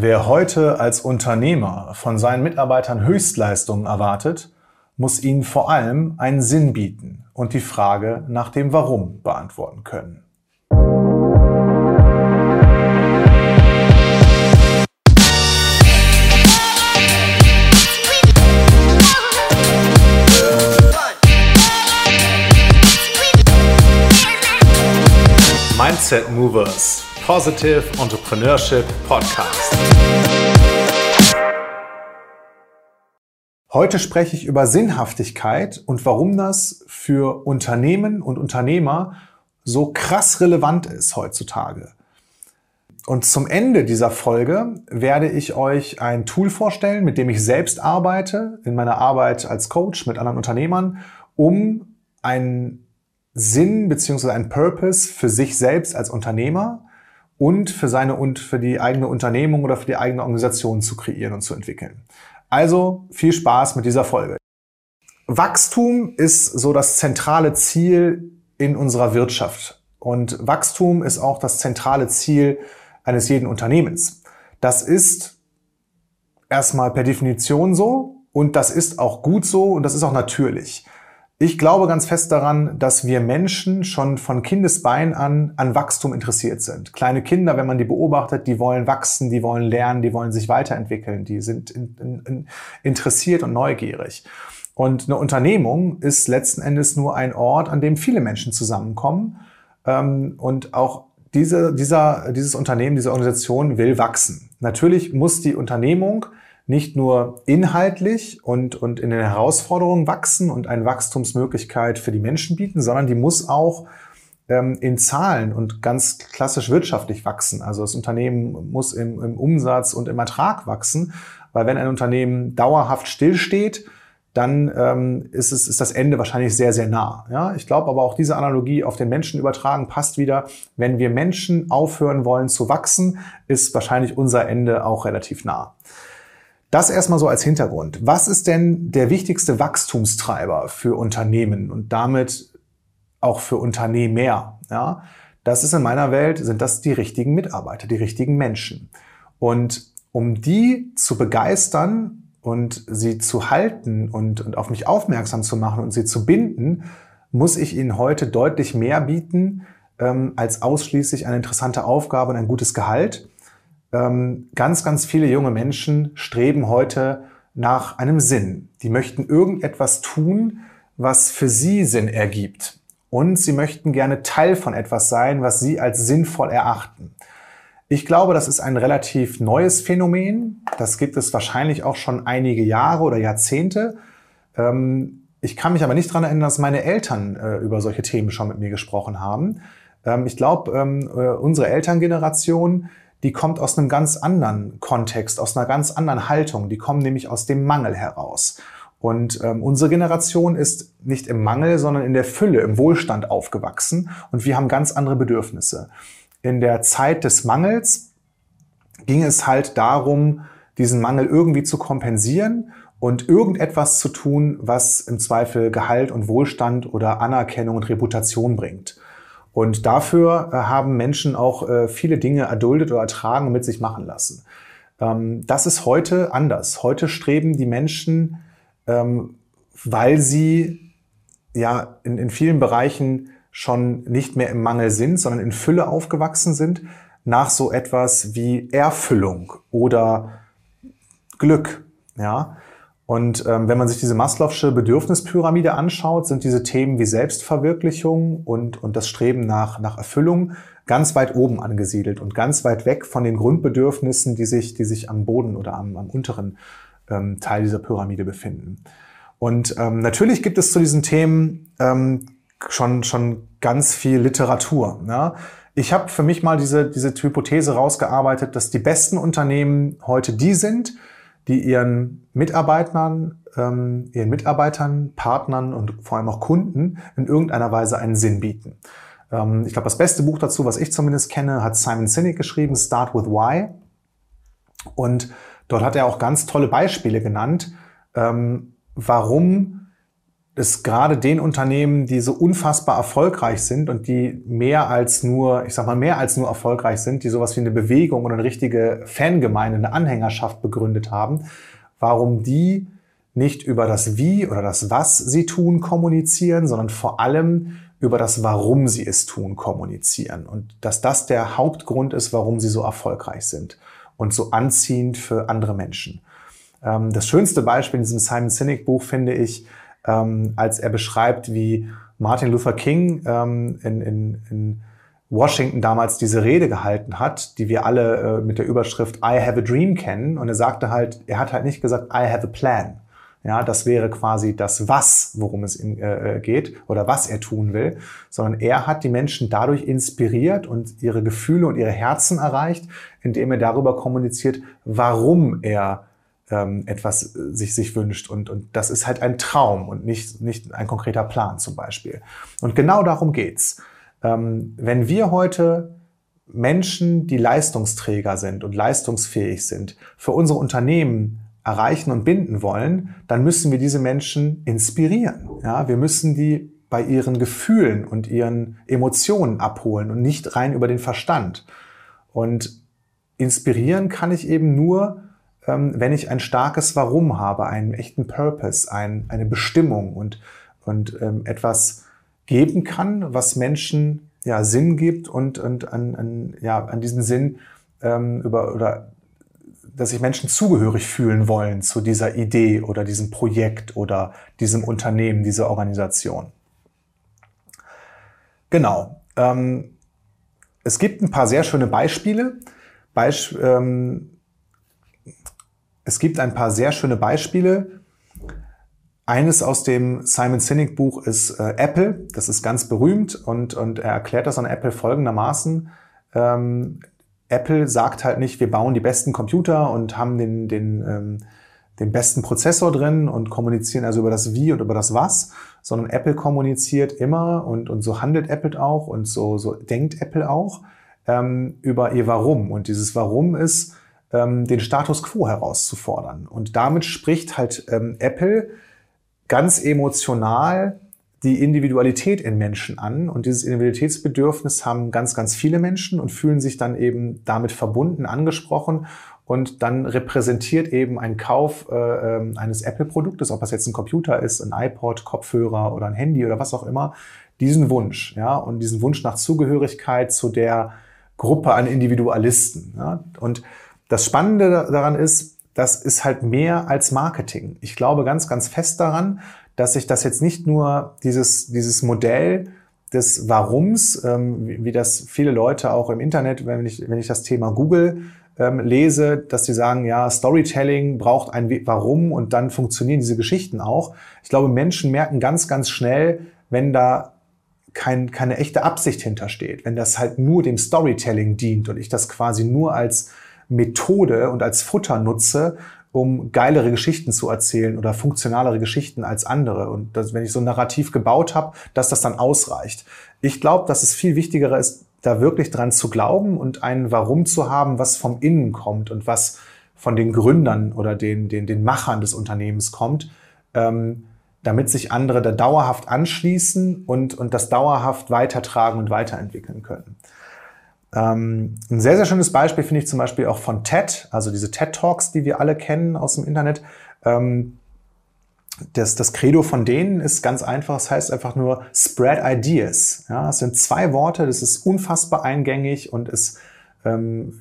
Wer heute als Unternehmer von seinen Mitarbeitern Höchstleistungen erwartet, muss ihnen vor allem einen Sinn bieten und die Frage nach dem Warum beantworten können. Mindset Movers Positive Entrepreneurship Podcast. Heute spreche ich über Sinnhaftigkeit und warum das für Unternehmen und Unternehmer so krass relevant ist heutzutage. Und zum Ende dieser Folge werde ich euch ein Tool vorstellen, mit dem ich selbst arbeite, in meiner Arbeit als Coach mit anderen Unternehmern, um einen Sinn beziehungsweise einen Purpose für sich selbst als Unternehmer und für seine und für die eigene Unternehmung oder für die eigene Organisation zu kreieren und zu entwickeln. Also viel Spaß mit dieser Folge. Wachstum ist so das zentrale Ziel in unserer Wirtschaft. Und Wachstum ist auch das zentrale Ziel eines jeden Unternehmens. Das ist erstmal per Definition so und das ist auch gut so und das ist auch natürlich. Ich glaube ganz fest daran, dass wir Menschen schon von Kindesbein an an Wachstum interessiert sind. Kleine Kinder, wenn man die beobachtet, die wollen wachsen, die wollen lernen, die wollen sich weiterentwickeln, die sind in, in, in interessiert und neugierig. Und eine Unternehmung ist letzten Endes nur ein Ort, an dem viele Menschen zusammenkommen. Ähm, und auch diese, dieser, dieses Unternehmen, diese Organisation will wachsen. Natürlich muss die Unternehmung nicht nur inhaltlich und, und in den Herausforderungen wachsen und eine Wachstumsmöglichkeit für die Menschen bieten, sondern die muss auch ähm, in Zahlen und ganz klassisch wirtschaftlich wachsen. Also das Unternehmen muss im, im Umsatz und im Ertrag wachsen, weil wenn ein Unternehmen dauerhaft stillsteht, dann ähm, ist, es, ist das Ende wahrscheinlich sehr, sehr nah. Ja? Ich glaube aber auch diese Analogie auf den Menschen übertragen passt wieder. Wenn wir Menschen aufhören wollen zu wachsen, ist wahrscheinlich unser Ende auch relativ nah. Das erstmal so als Hintergrund. Was ist denn der wichtigste Wachstumstreiber für Unternehmen und damit auch für Unternehmer? Ja, das ist in meiner Welt, sind das die richtigen Mitarbeiter, die richtigen Menschen. Und um die zu begeistern und sie zu halten und, und auf mich aufmerksam zu machen und sie zu binden, muss ich ihnen heute deutlich mehr bieten ähm, als ausschließlich eine interessante Aufgabe und ein gutes Gehalt ganz, ganz viele junge Menschen streben heute nach einem Sinn. Die möchten irgendetwas tun, was für sie Sinn ergibt. Und sie möchten gerne Teil von etwas sein, was sie als sinnvoll erachten. Ich glaube, das ist ein relativ neues Phänomen. Das gibt es wahrscheinlich auch schon einige Jahre oder Jahrzehnte. Ähm, ich kann mich aber nicht daran erinnern, dass meine Eltern äh, über solche Themen schon mit mir gesprochen haben. Ähm, ich glaube, ähm, äh, unsere Elterngeneration, die kommt aus einem ganz anderen Kontext, aus einer ganz anderen Haltung. Die kommen nämlich aus dem Mangel heraus. Und ähm, unsere Generation ist nicht im Mangel, sondern in der Fülle, im Wohlstand aufgewachsen. Und wir haben ganz andere Bedürfnisse. In der Zeit des Mangels ging es halt darum, diesen Mangel irgendwie zu kompensieren und irgendetwas zu tun, was im Zweifel Gehalt und Wohlstand oder Anerkennung und Reputation bringt. Und dafür äh, haben Menschen auch äh, viele Dinge erduldet oder ertragen und mit sich machen lassen. Ähm, das ist heute anders. Heute streben die Menschen, ähm, weil sie ja in, in vielen Bereichen schon nicht mehr im Mangel sind, sondern in Fülle aufgewachsen sind, nach so etwas wie Erfüllung oder Glück. Ja, und ähm, wenn man sich diese Maslow'sche Bedürfnispyramide anschaut, sind diese Themen wie Selbstverwirklichung und, und das Streben nach, nach Erfüllung ganz weit oben angesiedelt und ganz weit weg von den Grundbedürfnissen, die sich, die sich am Boden oder am, am unteren ähm, Teil dieser Pyramide befinden. Und ähm, natürlich gibt es zu diesen Themen ähm, schon, schon ganz viel Literatur. Ja? Ich habe für mich mal diese, diese Hypothese rausgearbeitet, dass die besten Unternehmen heute die sind, die ihren Mitarbeitern, ähm, ihren Mitarbeitern, Partnern und vor allem auch Kunden in irgendeiner Weise einen Sinn bieten. Ähm, ich glaube, das beste Buch dazu, was ich zumindest kenne, hat Simon Sinek geschrieben, Start with Why. Und dort hat er auch ganz tolle Beispiele genannt, ähm, warum es gerade den Unternehmen, die so unfassbar erfolgreich sind und die mehr als nur, ich sag mal, mehr als nur erfolgreich sind, die sowas wie eine Bewegung oder eine richtige Fangemeinde, eine Anhängerschaft begründet haben, warum die nicht über das Wie oder das Was sie tun kommunizieren, sondern vor allem über das Warum sie es tun kommunizieren und dass das der Hauptgrund ist, warum sie so erfolgreich sind und so anziehend für andere Menschen. Ähm, das schönste Beispiel in diesem Simon Sinek Buch finde ich, ähm, als er beschreibt, wie Martin Luther King ähm, in, in, in Washington damals diese Rede gehalten hat, die wir alle äh, mit der Überschrift I have a dream kennen. Und er sagte halt, er hat halt nicht gesagt, I have a plan. Ja, das wäre quasi das Was, worum es ihm äh, äh, geht oder was er tun will, sondern er hat die Menschen dadurch inspiriert und ihre Gefühle und ihre Herzen erreicht, indem er darüber kommuniziert, warum er ähm, etwas äh, sich, sich wünscht. Und, und das ist halt ein Traum und nicht, nicht ein konkreter Plan zum Beispiel. Und genau darum geht's. Ähm, wenn wir heute Menschen, die Leistungsträger sind und leistungsfähig sind, für unsere Unternehmen erreichen und binden wollen, dann müssen wir diese Menschen inspirieren. Ja, wir müssen die bei ihren Gefühlen und ihren Emotionen abholen und nicht rein über den Verstand. Und inspirieren kann ich eben nur, wenn ich ein starkes Warum habe, einen echten Purpose, ein, eine Bestimmung und, und ähm, etwas geben kann, was Menschen ja, Sinn gibt und, und an, an, ja, an diesen Sinn ähm, über, oder dass sich Menschen zugehörig fühlen wollen zu dieser Idee oder diesem Projekt oder diesem Unternehmen, dieser Organisation. Genau. Ähm, es gibt ein paar sehr schöne Beispiele. Beisp ähm, es gibt ein paar sehr schöne Beispiele. Eines aus dem Simon Sinek Buch ist äh, Apple. Das ist ganz berühmt und, und er erklärt das an Apple folgendermaßen. Ähm, Apple sagt halt nicht, wir bauen die besten Computer und haben den, den, ähm, den besten Prozessor drin und kommunizieren also über das Wie und über das Was, sondern Apple kommuniziert immer und, und so handelt Apple auch und so, so denkt Apple auch ähm, über ihr Warum. Und dieses Warum ist, ähm, den Status quo herauszufordern. Und damit spricht halt ähm, Apple ganz emotional die Individualität in Menschen an. Und dieses Individualitätsbedürfnis haben ganz, ganz viele Menschen und fühlen sich dann eben damit verbunden, angesprochen. Und dann repräsentiert eben ein Kauf äh, ähm, eines Apple-Produktes, ob das jetzt ein Computer ist, ein iPod, Kopfhörer oder ein Handy oder was auch immer, diesen Wunsch, ja, und diesen Wunsch nach Zugehörigkeit zu der Gruppe an Individualisten. Ja? Und das Spannende daran ist, das ist halt mehr als Marketing. Ich glaube ganz, ganz fest daran, dass sich das jetzt nicht nur dieses, dieses Modell des Warums, ähm, wie, wie das viele Leute auch im Internet, wenn ich, wenn ich das Thema Google ähm, lese, dass sie sagen, ja, Storytelling braucht ein Warum und dann funktionieren diese Geschichten auch. Ich glaube, Menschen merken ganz, ganz schnell, wenn da kein, keine echte Absicht hintersteht, wenn das halt nur dem Storytelling dient und ich das quasi nur als Methode und als Futter nutze, um geilere Geschichten zu erzählen oder funktionalere Geschichten als andere. Und dass, wenn ich so ein Narrativ gebaut habe, dass das dann ausreicht. Ich glaube, dass es viel wichtiger ist, da wirklich dran zu glauben und ein Warum zu haben, was vom Innen kommt und was von den Gründern oder den, den, den Machern des Unternehmens kommt, ähm, damit sich andere da dauerhaft anschließen und, und das dauerhaft weitertragen und weiterentwickeln können. Ähm, ein sehr, sehr schönes Beispiel finde ich zum Beispiel auch von TED, also diese TED Talks, die wir alle kennen aus dem Internet. Ähm, das, das Credo von denen ist ganz einfach, es das heißt einfach nur Spread Ideas. Ja, es sind zwei Worte, das ist unfassbar eingängig und es, ähm,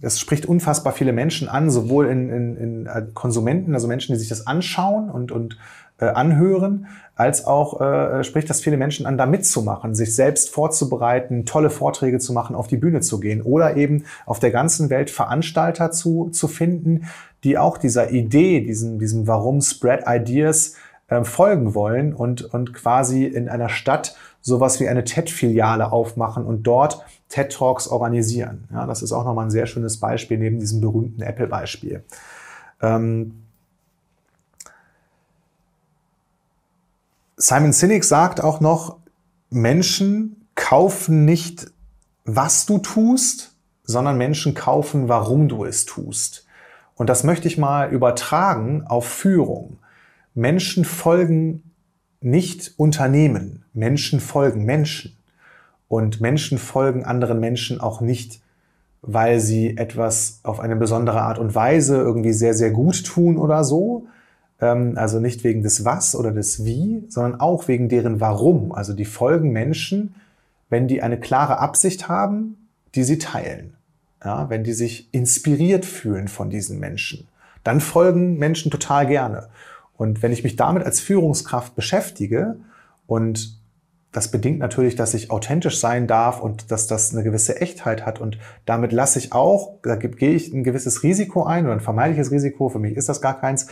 es spricht unfassbar viele Menschen an, sowohl in, in, in äh, Konsumenten, also Menschen, die sich das anschauen und, und äh, anhören, als auch äh, spricht das viele Menschen an, da mitzumachen, sich selbst vorzubereiten, tolle Vorträge zu machen, auf die Bühne zu gehen oder eben auf der ganzen Welt Veranstalter zu, zu finden, die auch dieser Idee, diesem, diesem Warum Spread Ideas äh, folgen wollen und, und quasi in einer Stadt sowas wie eine TED-Filiale aufmachen und dort TED Talks organisieren. Ja, das ist auch nochmal ein sehr schönes Beispiel neben diesem berühmten Apple-Beispiel. Ähm, Simon Sinek sagt auch noch, Menschen kaufen nicht, was du tust, sondern Menschen kaufen, warum du es tust. Und das möchte ich mal übertragen auf Führung. Menschen folgen nicht Unternehmen. Menschen folgen Menschen. Und Menschen folgen anderen Menschen auch nicht, weil sie etwas auf eine besondere Art und Weise irgendwie sehr, sehr gut tun oder so. Ähm, also nicht wegen des Was oder des Wie, sondern auch wegen deren Warum. Also die folgen Menschen, wenn die eine klare Absicht haben, die sie teilen. Ja, wenn die sich inspiriert fühlen von diesen Menschen, dann folgen Menschen total gerne. Und wenn ich mich damit als Führungskraft beschäftige und das bedingt natürlich, dass ich authentisch sein darf und dass das eine gewisse Echtheit hat. Und damit lasse ich auch, da gehe ich ein gewisses Risiko ein oder ein vermeintliches Risiko, für mich ist das gar keins.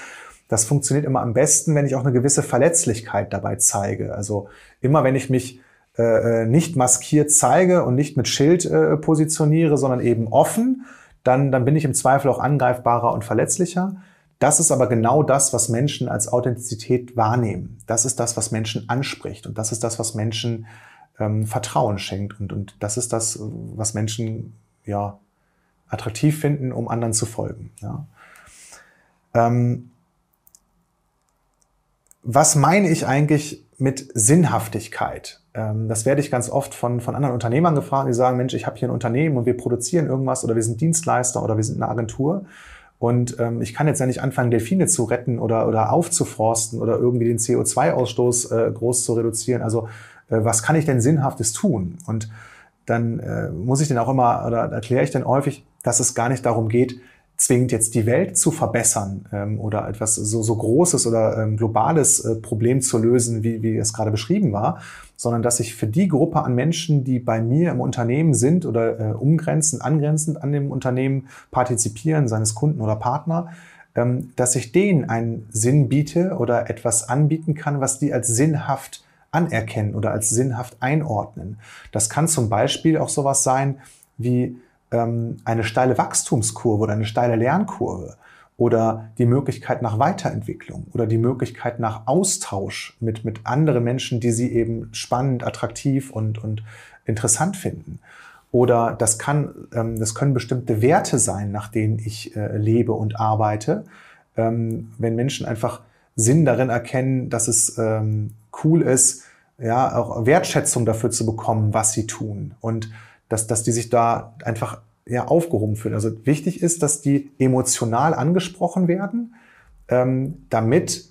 Das funktioniert immer am besten, wenn ich auch eine gewisse Verletzlichkeit dabei zeige. Also immer wenn ich mich äh, äh nicht maskiert zeige und nicht mit Schild äh, positioniere, sondern eben offen, dann, dann bin ich im Zweifel auch angreifbarer und verletzlicher. Das ist aber genau das, was Menschen als Authentizität wahrnehmen. Das ist das, was Menschen anspricht und das ist das, was Menschen ähm, Vertrauen schenkt und, und das ist das, was Menschen ja attraktiv finden, um anderen zu folgen. Ja. Ähm, was meine ich eigentlich mit Sinnhaftigkeit? Ähm, das werde ich ganz oft von, von anderen Unternehmern gefragt, die sagen, Mensch, ich habe hier ein Unternehmen und wir produzieren irgendwas oder wir sind Dienstleister oder wir sind eine Agentur. Und ähm, ich kann jetzt ja nicht anfangen, Delfine zu retten oder, oder aufzuforsten oder irgendwie den CO2-Ausstoß äh, groß zu reduzieren. Also äh, was kann ich denn Sinnhaftes tun? Und dann äh, muss ich dann auch immer, oder erkläre ich dann häufig, dass es gar nicht darum geht, zwingend jetzt die Welt zu verbessern ähm, oder etwas so, so großes oder ähm, globales äh, Problem zu lösen, wie, wie es gerade beschrieben war, sondern dass ich für die Gruppe an Menschen, die bei mir im Unternehmen sind oder äh, umgrenzend, angrenzend an dem Unternehmen partizipieren, seines Kunden oder Partner, ähm, dass ich denen einen Sinn biete oder etwas anbieten kann, was die als sinnhaft anerkennen oder als sinnhaft einordnen. Das kann zum Beispiel auch sowas sein wie ähm, eine steile Wachstumskurve oder eine steile Lernkurve oder die Möglichkeit nach Weiterentwicklung oder die Möglichkeit nach Austausch mit, mit anderen Menschen, die sie eben spannend, attraktiv und, und interessant finden. Oder das kann, ähm, das können bestimmte Werte sein, nach denen ich äh, lebe und arbeite. Ähm, wenn Menschen einfach Sinn darin erkennen, dass es ähm, cool ist, ja, auch Wertschätzung dafür zu bekommen, was sie tun. Und dass, dass die sich da einfach ja, aufgehoben fühlen. Also wichtig ist, dass die emotional angesprochen werden, ähm, damit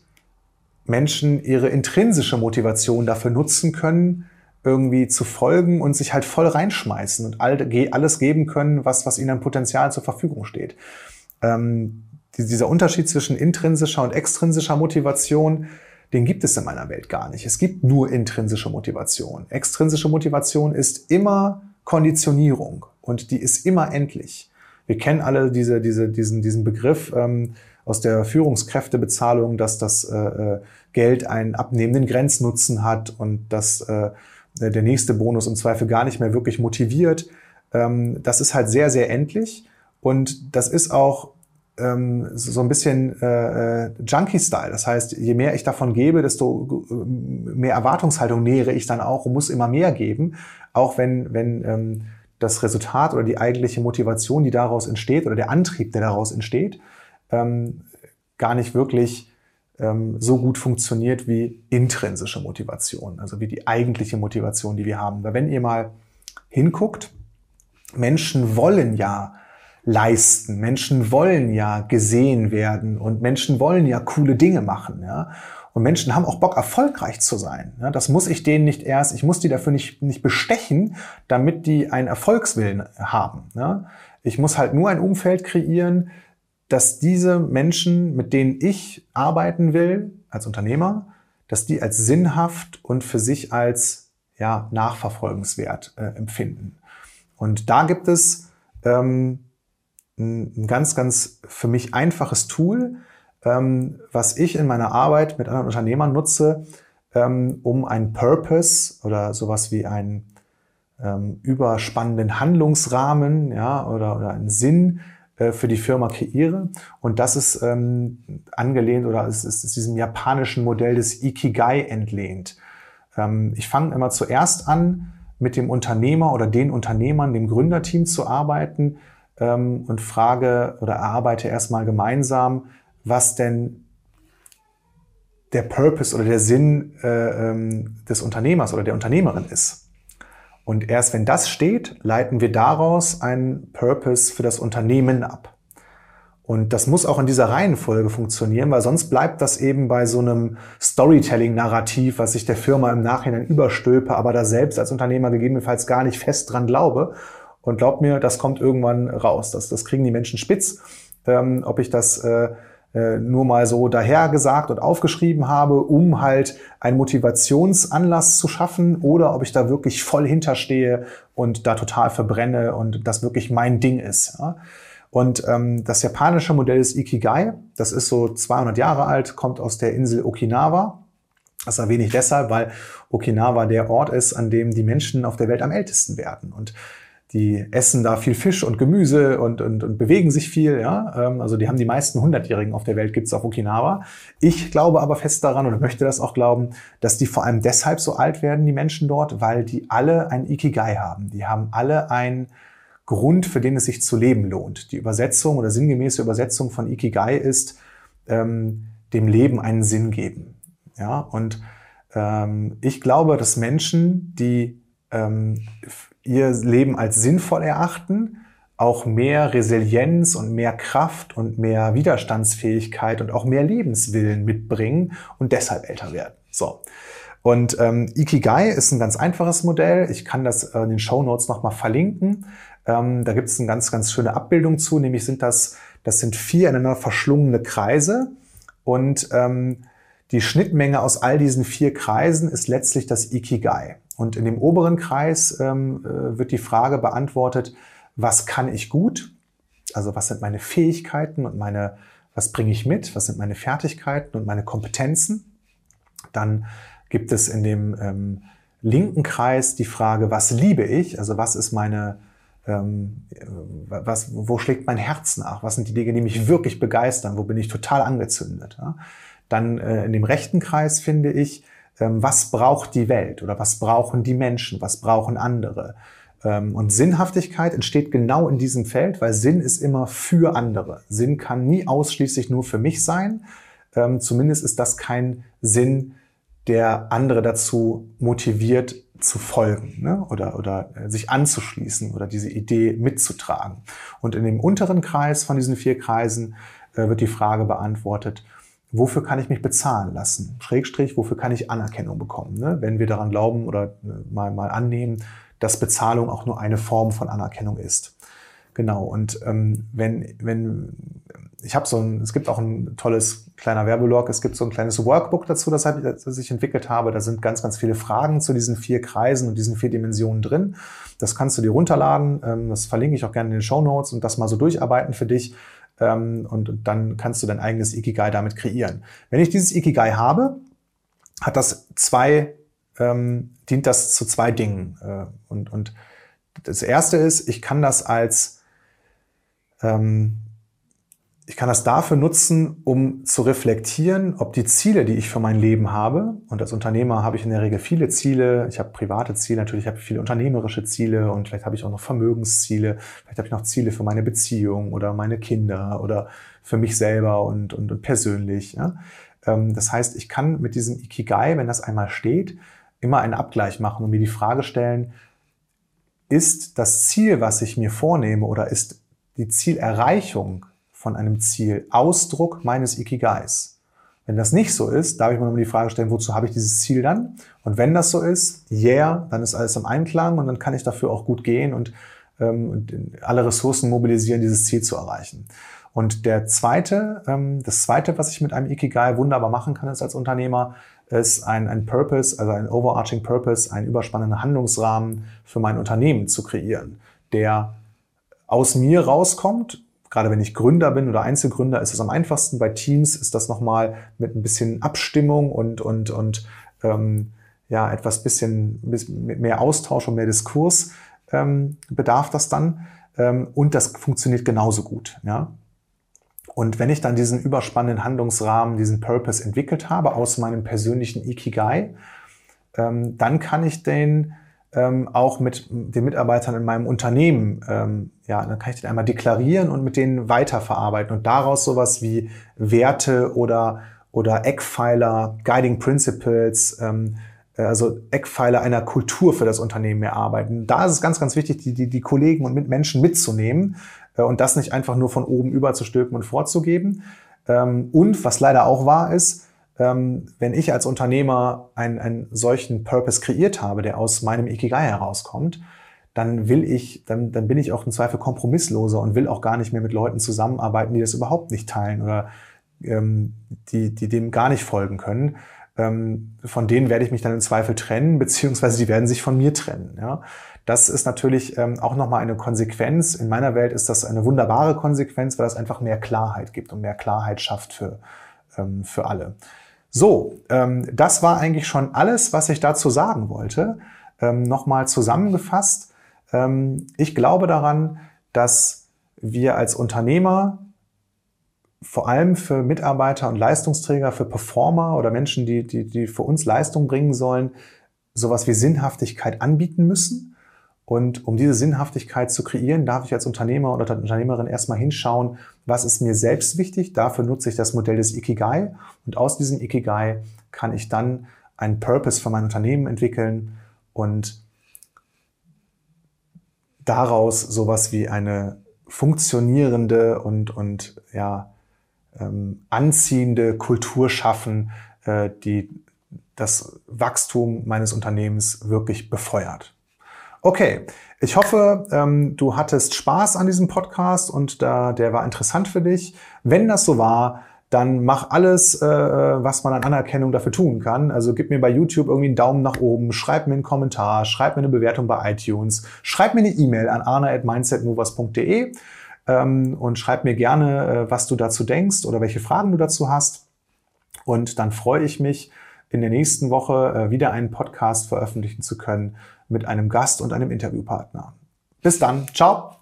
Menschen ihre intrinsische Motivation dafür nutzen können, irgendwie zu folgen und sich halt voll reinschmeißen und all, alles geben können, was, was ihnen an Potenzial zur Verfügung steht. Ähm, dieser Unterschied zwischen intrinsischer und extrinsischer Motivation, den gibt es in meiner Welt gar nicht. Es gibt nur intrinsische Motivation. Extrinsische Motivation ist immer Konditionierung und die ist immer endlich. Wir kennen alle diese, diese, diesen, diesen Begriff ähm, aus der Führungskräftebezahlung, dass das äh, äh, Geld einen abnehmenden Grenznutzen hat und dass äh, der nächste Bonus im Zweifel gar nicht mehr wirklich motiviert. Ähm, das ist halt sehr, sehr endlich und das ist auch ähm, so ein bisschen äh, äh, Junkie-Style. Das heißt, je mehr ich davon gebe, desto äh, mehr Erwartungshaltung nähere ich dann auch und muss immer mehr geben, auch wenn, wenn ähm, das Resultat oder die eigentliche Motivation, die daraus entsteht oder der Antrieb, der daraus entsteht, ähm, gar nicht wirklich ähm, so gut funktioniert wie intrinsische Motivation, also wie die eigentliche Motivation, die wir haben. Weil wenn ihr mal hinguckt, Menschen wollen ja leisten. Menschen wollen ja gesehen werden und Menschen wollen ja coole Dinge machen. Ja? Und Menschen haben auch Bock, erfolgreich zu sein. Ja? Das muss ich denen nicht erst, ich muss die dafür nicht, nicht bestechen, damit die einen Erfolgswillen haben. Ja? Ich muss halt nur ein Umfeld kreieren, dass diese Menschen, mit denen ich arbeiten will, als Unternehmer, dass die als sinnhaft und für sich als ja, nachverfolgenswert äh, empfinden. Und da gibt es ähm, ein ganz, ganz für mich einfaches Tool, ähm, was ich in meiner Arbeit mit anderen Unternehmern nutze, ähm, um einen Purpose oder sowas wie einen ähm, überspannenden Handlungsrahmen ja, oder, oder einen Sinn äh, für die Firma kreiere. Und das ist ähm, angelehnt oder es ist, ist diesem japanischen Modell des Ikigai entlehnt. Ähm, ich fange immer zuerst an, mit dem Unternehmer oder den Unternehmern, dem Gründerteam zu arbeiten, ähm, und frage oder erarbeite erstmal gemeinsam, was denn der Purpose oder der Sinn äh, ähm, des Unternehmers oder der Unternehmerin ist. Und erst wenn das steht, leiten wir daraus einen Purpose für das Unternehmen ab. Und das muss auch in dieser Reihenfolge funktionieren, weil sonst bleibt das eben bei so einem Storytelling-Narrativ, was ich der Firma im Nachhinein überstülpe, aber da selbst als Unternehmer gegebenenfalls gar nicht fest dran glaube. Und glaubt mir, das kommt irgendwann raus. Das, das kriegen die Menschen spitz. Ähm, ob ich das äh, äh, nur mal so dahergesagt und aufgeschrieben habe, um halt einen Motivationsanlass zu schaffen oder ob ich da wirklich voll hinterstehe und da total verbrenne und das wirklich mein Ding ist. Ja. Und ähm, das japanische Modell ist Ikigai. Das ist so 200 Jahre alt, kommt aus der Insel Okinawa. Das erwähne ich deshalb, weil Okinawa der Ort ist, an dem die Menschen auf der Welt am ältesten werden. Und die essen da viel Fisch und Gemüse und, und, und bewegen sich viel. Ja? Ähm, also die haben die meisten Hundertjährigen auf der Welt, gibt's auf Okinawa. Ich glaube aber fest daran oder möchte das auch glauben, dass die vor allem deshalb so alt werden, die Menschen dort, weil die alle ein Ikigai haben. Die haben alle ein Grund, für den es sich zu leben lohnt. Die Übersetzung oder sinngemäße Übersetzung von Ikigai ist, ähm, dem Leben einen Sinn geben. Ja, und ähm, ich glaube, dass Menschen, die ähm, ihr Leben als sinnvoll erachten, auch mehr Resilienz und mehr Kraft und mehr Widerstandsfähigkeit und auch mehr Lebenswillen mitbringen und deshalb älter werden. So. Und ähm, Ikigai ist ein ganz einfaches Modell. Ich kann das äh, in den Show Notes nochmal verlinken. Ähm, da gibt es eine ganz, ganz schöne Abbildung zu. Nämlich sind das, das sind vier ineinander verschlungene Kreise. Und ähm, die Schnittmenge aus all diesen vier Kreisen ist letztlich das Ikigai. Und in dem oberen Kreis ähm, äh, wird die Frage beantwortet, was kann ich gut? Also was sind meine Fähigkeiten und meine, was bringe ich mit? Was sind meine Fertigkeiten und meine Kompetenzen? Dann gibt es in dem ähm, linken Kreis die Frage, was liebe ich? Also was ist meine, ähm, was, wo schlägt mein Herz nach? Was sind die Dinge, die mich wirklich begeistern? Wo bin ich total angezündet? Ja? Dann äh, in dem rechten Kreis finde ich, was braucht die Welt oder was brauchen die Menschen, was brauchen andere. Ähm, und Sinnhaftigkeit entsteht genau in diesem Feld, weil Sinn ist immer für andere. Sinn kann nie ausschließlich nur für mich sein. Ähm, zumindest ist das kein Sinn, der andere dazu motiviert zu folgen ne? oder, oder äh, sich anzuschließen oder diese Idee mitzutragen. Und in dem unteren Kreis von diesen vier Kreisen äh, wird die Frage beantwortet, wofür kann ich mich bezahlen lassen? Schrägstrich, wofür kann ich Anerkennung bekommen? Ne? Wenn wir daran glauben oder äh, mal, mal annehmen, dass Bezahlung auch nur eine Form von Anerkennung ist. Genau, und ähm, wenn, wenn, ich habe so ein, es gibt auch ein tolles kleiner Werbelog, es gibt so ein kleines Workbook dazu, das, hab, das ich entwickelt habe. Da sind ganz, ganz viele Fragen zu diesen vier Kreisen und diesen vier Dimensionen drin. Das kannst du dir runterladen, ähm, das verlinke ich auch gerne in den Show Notes und das mal so durcharbeiten für dich ähm, und, und dann kannst du dein eigenes Ikigai damit kreieren. Wenn ich dieses Ikigai habe, hat das zwei, ähm, dient das zu zwei Dingen. Äh, und, und das erste ist, ich kann das als ähm, ich kann das dafür nutzen, um zu reflektieren, ob die Ziele, die ich für mein Leben habe, und als Unternehmer habe ich in der Regel viele Ziele, ich habe private Ziele, natürlich habe ich viele unternehmerische Ziele und vielleicht habe ich auch noch Vermögensziele, vielleicht habe ich noch Ziele für meine Beziehung oder meine Kinder oder für mich selber und, und, und persönlich. Ja? Ähm, das heißt, ich kann mit diesem Ikigai, wenn das einmal steht, immer einen Abgleich machen und mir die Frage stellen, ist das Ziel, was ich mir vornehme oder ist die Zielerreichung von einem Ziel Ausdruck meines Ikigais. Wenn das nicht so ist, darf ich mir nochmal die Frage stellen, wozu habe ich dieses Ziel dann? Und wenn das so ist, yeah, dann ist alles im Einklang und dann kann ich dafür auch gut gehen und, ähm, und alle Ressourcen mobilisieren, dieses Ziel zu erreichen. Und der zweite, ähm, das zweite, was ich mit einem Ikigai wunderbar machen kann ist als Unternehmer, ist ein, ein Purpose, also ein overarching Purpose, ein überspannender Handlungsrahmen für mein Unternehmen zu kreieren, der aus mir rauskommt gerade wenn ich Gründer bin oder Einzelgründer, ist es am einfachsten. Bei Teams ist das nochmal mit ein bisschen Abstimmung und, und, und ähm, ja, etwas bisschen, mehr Austausch und mehr Diskurs ähm, bedarf das dann. Ähm, und das funktioniert genauso gut. Ja? Und wenn ich dann diesen überspannenden Handlungsrahmen, diesen Purpose entwickelt habe aus meinem persönlichen Ikigai, ähm, dann kann ich den ähm, auch mit den Mitarbeitern in meinem Unternehmen, ähm, ja, dann kann ich den einmal deklarieren und mit denen weiterverarbeiten und daraus sowas wie Werte oder oder Eckpfeiler, Guiding Principles, ähm, äh, also Eckpfeiler einer Kultur für das Unternehmen erarbeiten. Da ist es ganz, ganz wichtig, die, die, die Kollegen und mit Menschen mitzunehmen äh, und das nicht einfach nur von oben überzustülpen und vorzugeben. Ähm, und was leider auch wahr ist, wenn ich als Unternehmer einen, einen solchen Purpose kreiert habe, der aus meinem Ikigai herauskommt, dann will ich, dann, dann bin ich auch im Zweifel kompromissloser und will auch gar nicht mehr mit Leuten zusammenarbeiten, die das überhaupt nicht teilen oder ähm, die, die dem gar nicht folgen können. Ähm, von denen werde ich mich dann im Zweifel trennen, beziehungsweise die werden sich von mir trennen. Ja? Das ist natürlich ähm, auch nochmal eine Konsequenz. In meiner Welt ist das eine wunderbare Konsequenz, weil das einfach mehr Klarheit gibt und mehr Klarheit schafft für, ähm, für alle. So, ähm, das war eigentlich schon alles, was ich dazu sagen wollte. Ähm, nochmal zusammengefasst. Ähm, ich glaube daran, dass wir als Unternehmer vor allem für Mitarbeiter und Leistungsträger, für Performer oder Menschen, die, die, die für uns Leistung bringen sollen, sowas wie Sinnhaftigkeit anbieten müssen. Und um diese Sinnhaftigkeit zu kreieren, darf ich als Unternehmer oder Unternehmerin erstmal hinschauen, was ist mir selbst wichtig. Dafür nutze ich das Modell des Ikigai. Und aus diesem Ikigai kann ich dann einen Purpose für mein Unternehmen entwickeln und daraus sowas wie eine funktionierende und, und ja, ähm, anziehende Kultur schaffen, äh, die das Wachstum meines Unternehmens wirklich befeuert. Okay, ich hoffe, ähm, du hattest Spaß an diesem Podcast und da, der war interessant für dich. Wenn das so war, dann mach alles, äh, was man an Anerkennung dafür tun kann. Also gib mir bei YouTube irgendwie einen Daumen nach oben, schreib mir einen Kommentar, schreib mir eine Bewertung bei iTunes, schreib mir eine E-Mail an arna.mindsetmovers.de ähm, und schreib mir gerne, äh, was du dazu denkst oder welche Fragen du dazu hast. Und dann freue ich mich, in der nächsten Woche äh, wieder einen Podcast veröffentlichen zu können mit einem Gast und einem Interviewpartner. Bis dann. Ciao.